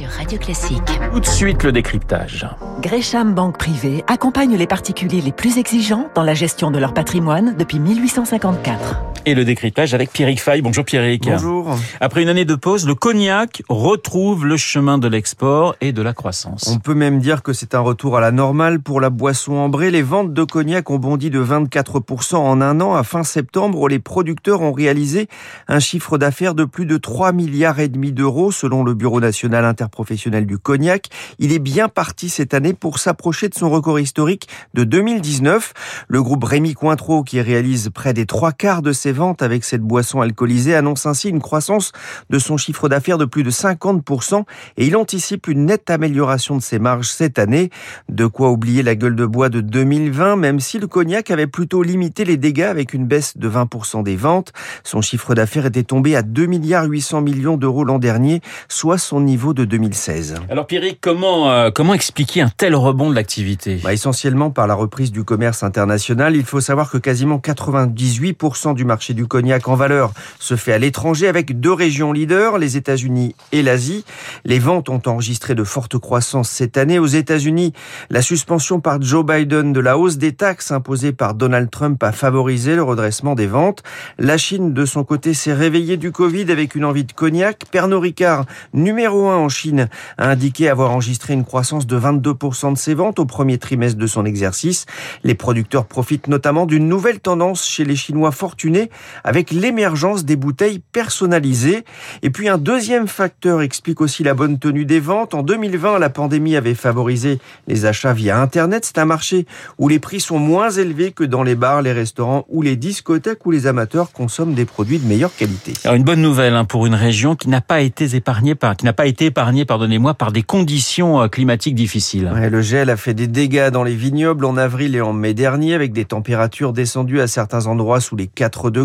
sur Radio Classique. Tout de suite le décryptage. Gresham Banque Privée accompagne les particuliers les plus exigeants dans la gestion de leur patrimoine depuis 1854. Et le décryptage avec Pierrick Fay. Bonjour Pierrick. Bonjour. Après une année de pause, le cognac retrouve le chemin de l'export et de la croissance. On peut même dire que c'est un retour à la normale pour la boisson ambrée. Les ventes de cognac ont bondi de 24% en un an. À fin septembre, les producteurs ont réalisé un chiffre d'affaires de plus de 3 milliards et demi d'euros selon le Bureau national interprofessionnel du cognac. Il est bien parti cette année pour s'approcher de son record historique de 2019. Le groupe Rémi Cointreau, qui réalise près des trois quarts de ses ventes avec cette boisson alcoolisée, annonce ainsi une croissance de son chiffre d'affaires de plus de 50% et il anticipe une nette amélioration de ses marges cette année. De quoi oublier la gueule de bois de 2020, même si le cognac avait plutôt limité les dégâts avec une baisse de 20% des ventes. Son chiffre d'affaires était tombé à 2 milliards 800 millions d'euros l'an dernier, soit son niveau de 2016. Alors Pierrick, comment, euh, comment expliquer un tel rebond de l'activité? Bah, Essentiellement par la reprise du commerce international. Il faut savoir que quasiment 98% du marché du cognac en valeur se fait à l'étranger avec deux régions leaders, les États-Unis et l'Asie. Les ventes ont enregistré de fortes croissances cette année. Aux États-Unis, la suspension par Joe Biden de la hausse des taxes imposées par Donald Trump a favorisé le redressement des ventes. La Chine, de son côté, s'est réveillée du Covid avec une envie de cognac. Pernod Ricard, numéro un en Chine, a indiqué avoir enregistré une croissance de 22% de ses ventes au premier trimestre de son exercice. Les producteurs profitent notamment d'une nouvelle tendance chez les Chinois fortunés avec l'émergence des bouteilles personnalisées. Et puis un deuxième facteur explique aussi la bonne tenue des ventes. En 2020, la pandémie avait favorisé les achats via Internet. C'est un marché où les prix sont moins élevés que dans les bars, les restaurants ou les discothèques où les amateurs consomment des produits de meilleure qualité. Alors une bonne nouvelle hein, pour une région qui n'a pas été épargnée par, qui n'a pas été épargnée, pardonnez-moi, par des conditions euh, climatiques difficiles. Ouais, le gel a fait des dégâts dans les vignobles en avril et en mai dernier avec des températures descendues à certains endroits sous les 4 degrés.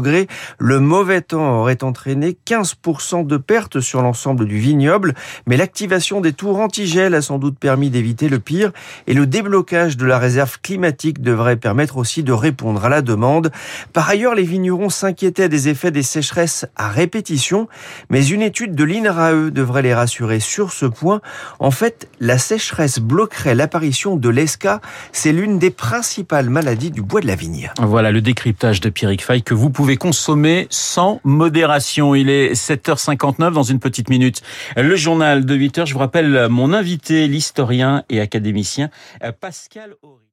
Le mauvais temps aurait entraîné 15% de pertes sur l'ensemble du vignoble, mais l'activation des tours anti-gel a sans doute permis d'éviter le pire et le déblocage de la réserve climatique devrait permettre aussi de répondre à la demande. Par ailleurs, les vignerons s'inquiétaient des effets des sécheresses à répétition, mais une étude de l'INRAE devrait les rassurer sur ce point. En fait, la sécheresse bloquerait l'apparition de l'esca. C'est l'une des principales maladies du bois de la vigne. Voilà le décryptage de Pierrick que vous pouvez consommer sans modération. Il est 7h59 dans une petite minute. Le journal de 8h, je vous rappelle mon invité, l'historien et académicien Pascal Horry.